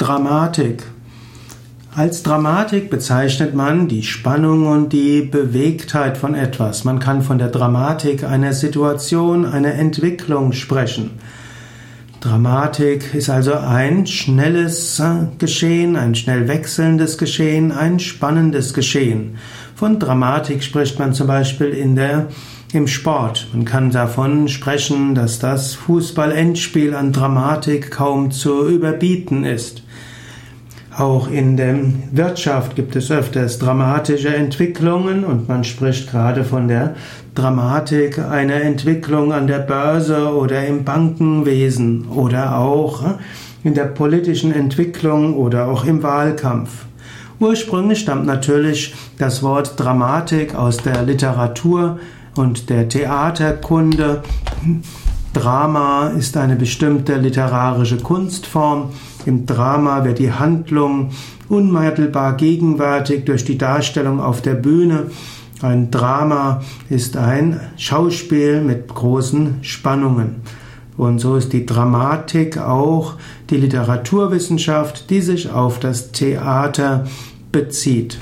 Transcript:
Dramatik. Als Dramatik bezeichnet man die Spannung und die Bewegtheit von etwas. Man kann von der Dramatik einer Situation, einer Entwicklung sprechen. Dramatik ist also ein schnelles Geschehen, ein schnell wechselndes Geschehen, ein spannendes Geschehen. Von Dramatik spricht man zum Beispiel in der, im Sport. Man kann davon sprechen, dass das Fußball-Endspiel an Dramatik kaum zu überbieten ist. Auch in der Wirtschaft gibt es öfters dramatische Entwicklungen und man spricht gerade von der Dramatik einer Entwicklung an der Börse oder im Bankenwesen oder auch in der politischen Entwicklung oder auch im Wahlkampf. Ursprünglich stammt natürlich das Wort Dramatik aus der Literatur und der Theaterkunde. Drama ist eine bestimmte literarische Kunstform. Im Drama wird die Handlung unmittelbar gegenwärtig durch die Darstellung auf der Bühne. Ein Drama ist ein Schauspiel mit großen Spannungen. Und so ist die Dramatik auch die Literaturwissenschaft, die sich auf das Theater bezieht.